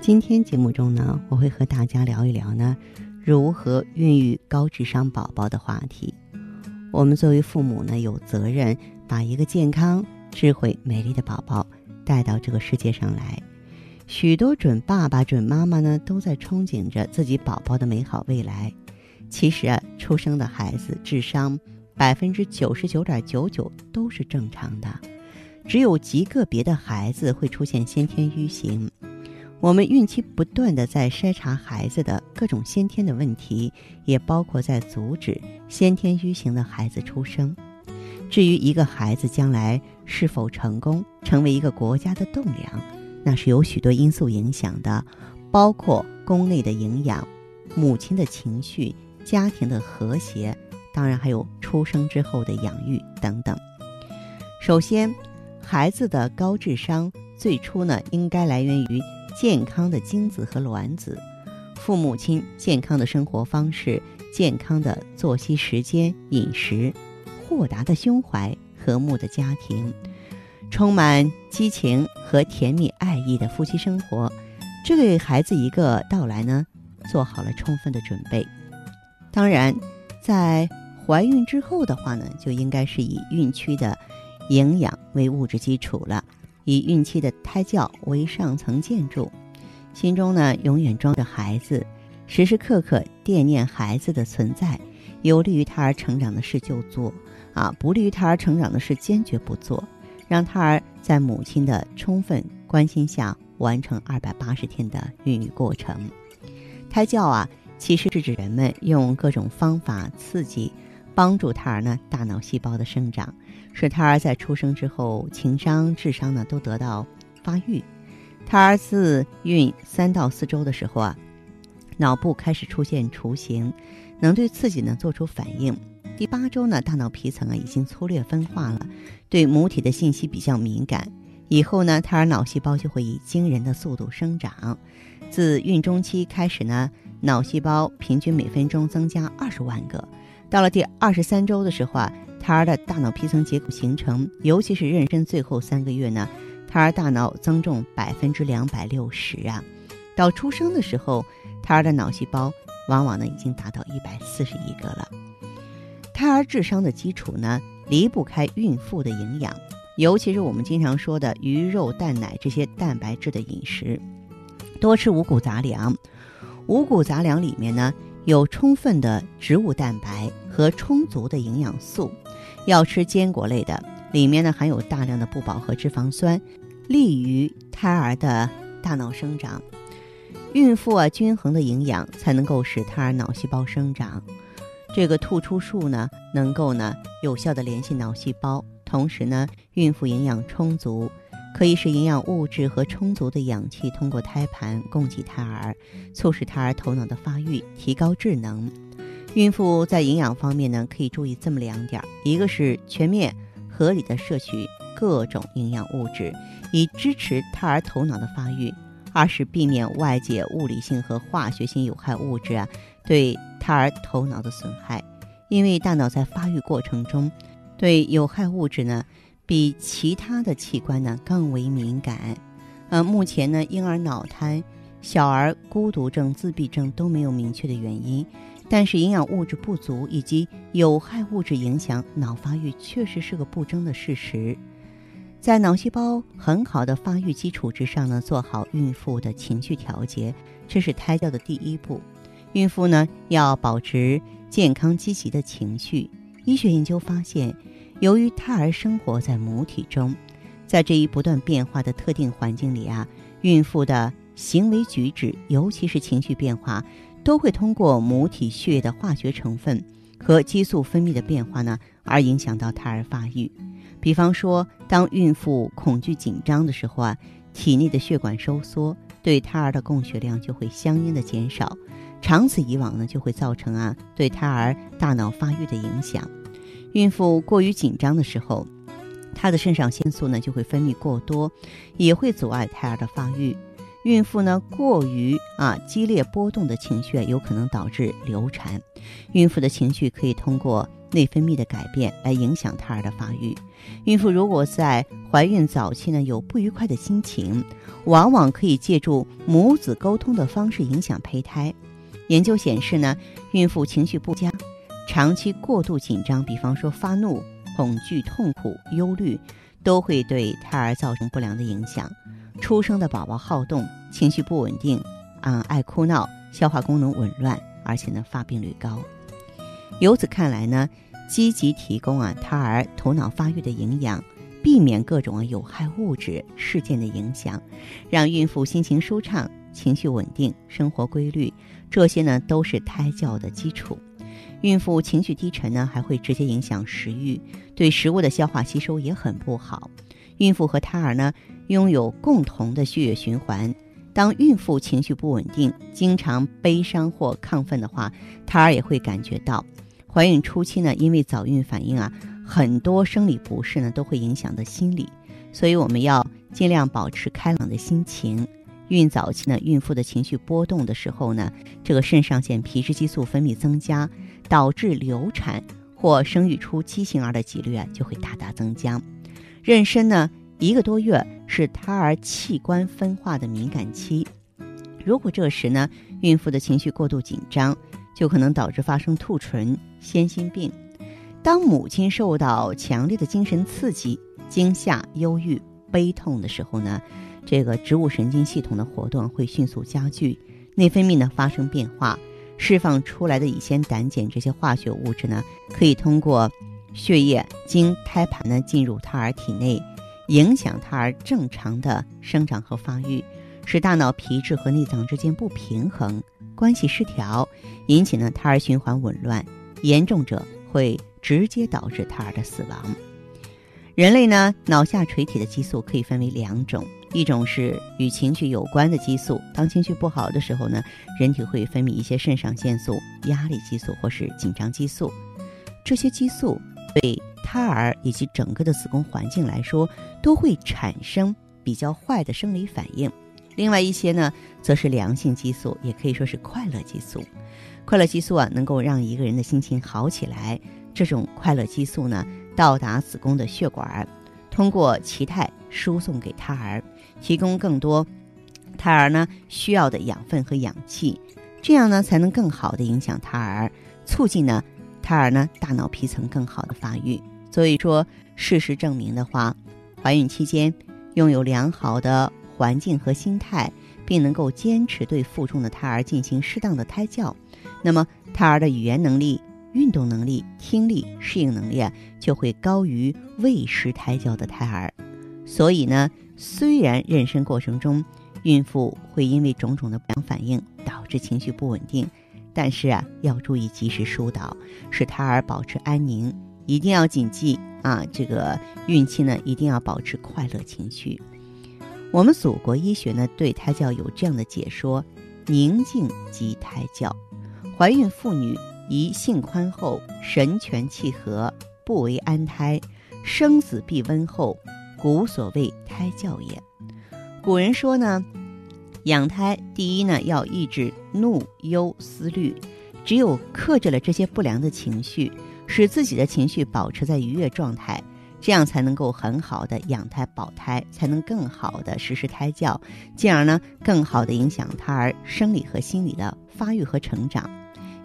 今天节目中呢，我会和大家聊一聊呢，如何孕育高智商宝宝的话题。我们作为父母呢，有责任把一个健康、智慧、美丽的宝宝带到这个世界上来。许多准爸爸、准妈妈呢，都在憧憬着自己宝宝的美好未来。其实啊，出生的孩子智商百分之九十九点九九都是正常的，只有极个别的孩子会出现先天愚型。我们孕期不断的在筛查孩子的各种先天的问题，也包括在阻止先天愚形的孩子出生。至于一个孩子将来是否成功成为一个国家的栋梁，那是有许多因素影响的，包括宫内的营养、母亲的情绪、家庭的和谐，当然还有出生之后的养育等等。首先，孩子的高智商最初呢，应该来源于。健康的精子和卵子，父母亲健康的生活方式、健康的作息时间、饮食，豁达的胸怀、和睦的家庭，充满激情和甜蜜爱意的夫妻生活，这对孩子一个到来呢，做好了充分的准备。当然，在怀孕之后的话呢，就应该是以孕期的营养为物质基础了。以孕期的胎教为上层建筑，心中呢永远装着孩子，时时刻刻惦念孩子的存在。有利于胎儿成长的事就做，啊，不利于胎儿成长的事坚决不做。让胎儿在母亲的充分关心下完成二百八十天的孕育过程。胎教啊，其实是指人们用各种方法刺激。帮助胎儿呢大脑细胞的生长，使胎儿在出生之后情商、智商呢都得到发育。胎儿自孕三到四周的时候啊，脑部开始出现雏形，能对刺激呢做出反应。第八周呢，大脑皮层啊已经粗略分化了，对母体的信息比较敏感。以后呢，胎儿脑细胞就会以惊人的速度生长。自孕中期开始呢，脑细胞平均每分钟增加二十万个。到了第二十三周的时候啊，胎儿的大脑皮层结构形成，尤其是妊娠最后三个月呢，胎儿大脑增重百分之两百六十啊。到出生的时候，胎儿的脑细胞往往呢已经达到一百四十亿个了。胎儿智商的基础呢，离不开孕妇的营养，尤其是我们经常说的鱼肉蛋奶这些蛋白质的饮食，多吃五谷杂粮。五谷杂粮里面呢。有充分的植物蛋白和充足的营养素，要吃坚果类的，里面呢含有大量的不饱和脂肪酸，利于胎儿的大脑生长。孕妇啊，均衡的营养才能够使胎儿脑细胞生长。这个突出术呢，能够呢有效的联系脑细胞，同时呢，孕妇营养充足。可以使营养物质和充足的氧气通过胎盘供给胎儿，促使胎儿头脑的发育，提高智能。孕妇在营养方面呢，可以注意这么两点：一个是全面合理的摄取各种营养物质，以支持胎儿头脑的发育；二是避免外界物理性和化学性有害物质啊对胎儿头脑的损害，因为大脑在发育过程中对有害物质呢。比其他的器官呢更为敏感，呃，目前呢，婴儿脑瘫、小儿孤独症、自闭症都没有明确的原因，但是营养物质不足以及有害物质影响脑发育确实是个不争的事实。在脑细胞很好的发育基础之上呢，做好孕妇的情绪调节，这是胎教的第一步。孕妇呢要保持健康积极的情绪。医学研究发现。由于胎儿生活在母体中，在这一不断变化的特定环境里啊，孕妇的行为举止，尤其是情绪变化，都会通过母体血液的化学成分和激素分泌的变化呢，而影响到胎儿发育。比方说，当孕妇恐惧紧张的时候啊，体内的血管收缩，对胎儿的供血量就会相应的减少，长此以往呢，就会造成啊对胎儿大脑发育的影响。孕妇过于紧张的时候，她的肾上腺素呢就会分泌过多，也会阻碍胎儿的发育。孕妇呢过于啊激烈波动的情绪，有可能导致流产。孕妇的情绪可以通过内分泌的改变来影响胎儿的发育。孕妇如果在怀孕早期呢有不愉快的心情，往往可以借助母子沟通的方式影响胚胎。研究显示呢，孕妇情绪不佳，长期过度紧张，比方说发怒、恐惧、痛苦、忧虑，都会对胎儿造成不良的影响。出生的宝宝好动、情绪不稳定，啊，爱哭闹，消化功能紊乱，而且呢发病率高。由此看来呢，积极提供啊胎儿头脑发育的营养，避免各种啊有害物质事件的影响，让孕妇心情舒畅、情绪稳定、生活规律，这些呢都是胎教的基础。孕妇情绪低沉呢，还会直接影响食欲，对食物的消化吸收也很不好。孕妇和胎儿呢？拥有共同的血液循环。当孕妇情绪不稳定、经常悲伤或亢奋的话，胎儿也会感觉到。怀孕初期呢，因为早孕反应啊，很多生理不适呢都会影响到心理，所以我们要尽量保持开朗的心情。孕早期呢，孕妇的情绪波动的时候呢，这个肾上腺皮质激素分泌增加，导致流产或生育出畸形儿的几率啊就会大大增加。妊娠呢？一个多月是胎儿器官分化的敏感期，如果这时呢，孕妇的情绪过度紧张，就可能导致发生兔唇、先心病。当母亲受到强烈的精神刺激、惊吓、忧郁、悲痛的时候呢，这个植物神经系统的活动会迅速加剧，内分泌呢发生变化，释放出来的乙酰胆碱这些化学物质呢，可以通过血液经胎盘呢进入胎儿体内。影响胎儿正常的生长和发育，使大脑皮质和内脏之间不平衡，关系失调，引起呢胎儿循环紊乱，严重者会直接导致胎儿的死亡。人类呢脑下垂体的激素可以分为两种，一种是与情绪有关的激素，当情绪不好的时候呢，人体会分泌一些肾上腺素、压力激素或是紧张激素，这些激素对。胎儿以及整个的子宫环境来说，都会产生比较坏的生理反应。另外一些呢，则是良性激素，也可以说是快乐激素。快乐激素啊，能够让一个人的心情好起来。这种快乐激素呢，到达子宫的血管，通过脐带输送给胎儿，提供更多胎儿呢需要的养分和氧气，这样呢才能更好的影响胎儿，促进呢胎儿呢大脑皮层更好的发育。所以说，事实证明的话，怀孕期间拥有良好的环境和心态，并能够坚持对腹中的胎儿进行适当的胎教，那么胎儿的语言能力、运动能力、听力、适应能力啊，就会高于未施胎教的胎儿。所以呢，虽然妊娠过程中孕妇会因为种种的不良反应导致情绪不稳定，但是啊，要注意及时疏导，使胎儿保持安宁。一定要谨记啊！这个孕期呢，一定要保持快乐情绪。我们祖国医学呢，对胎教有这样的解说：宁静即胎教。怀孕妇女宜性宽厚，神全气和，不为安胎，生死必温厚，古所谓胎教也。古人说呢，养胎第一呢，要抑制怒忧思虑，只有克制了这些不良的情绪。使自己的情绪保持在愉悦状态，这样才能够很好的养胎保胎，才能更好的实施胎教，进而呢更好的影响胎儿生理和心理的发育和成长。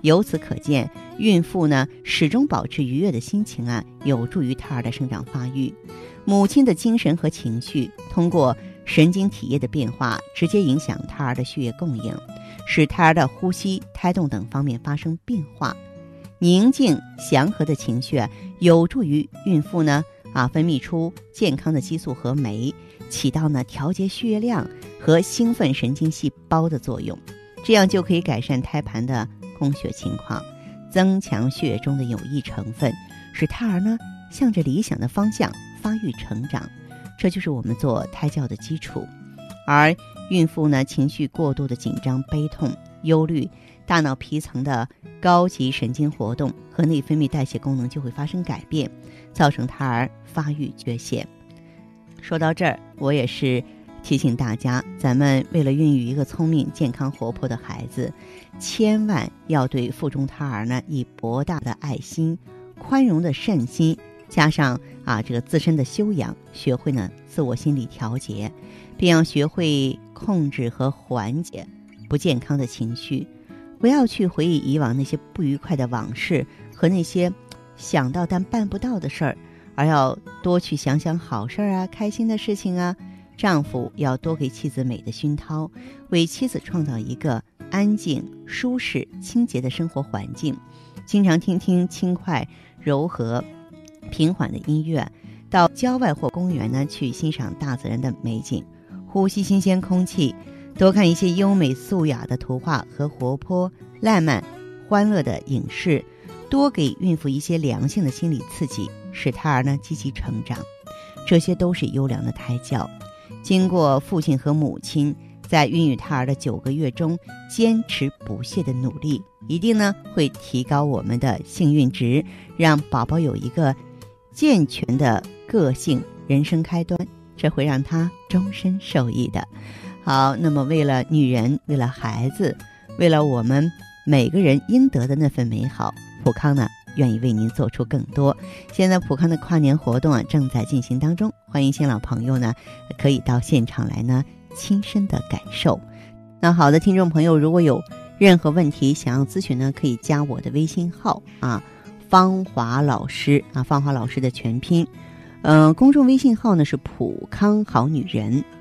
由此可见，孕妇呢始终保持愉悦的心情啊，有助于胎儿的生长发育。母亲的精神和情绪通过神经体液的变化，直接影响胎儿的血液供应，使胎儿的呼吸、胎动等方面发生变化。宁静祥和的情绪有助于孕妇呢啊分泌出健康的激素和酶，起到呢调节血液量和兴奋神经细胞的作用，这样就可以改善胎盘的供血情况，增强血液中的有益成分，使胎儿呢向着理想的方向发育成长。这就是我们做胎教的基础。而孕妇呢，情绪过度的紧张、悲痛、忧虑，大脑皮层的高级神经活动和内分泌代谢功能就会发生改变，造成胎儿发育缺陷。说到这儿，我也是提醒大家，咱们为了孕育一个聪明、健康、活泼的孩子，千万要对腹中胎儿呢以博大的爱心、宽容的善心，加上啊这个自身的修养，学会呢自我心理调节，并要学会控制和缓解不健康的情绪，不要去回忆以往那些不愉快的往事和那些想到但办不到的事儿。而要多去想想好事儿啊，开心的事情啊。丈夫要多给妻子美的熏陶，为妻子创造一个安静、舒适、清洁的生活环境。经常听听轻快、柔和、平缓的音乐，到郊外或公园呢去欣赏大自然的美景，呼吸新鲜空气，多看一些优美素雅的图画和活泼、烂漫、欢乐的影视。多给孕妇一些良性的心理刺激，使胎儿呢积极成长，这些都是优良的胎教。经过父亲和母亲在孕育胎儿的九个月中坚持不懈的努力，一定呢会提高我们的幸运值，让宝宝有一个健全的个性人生开端，这会让他终身受益的。好，那么为了女人，为了孩子，为了我们每个人应得的那份美好。普康呢，愿意为您做出更多。现在普康的跨年活动啊，正在进行当中，欢迎新老朋友呢，可以到现场来呢，亲身的感受。那好的，听众朋友，如果有任何问题想要咨询呢，可以加我的微信号啊，芳华老师啊，芳华老师的全拼，嗯，公众微信号呢是普康好女人。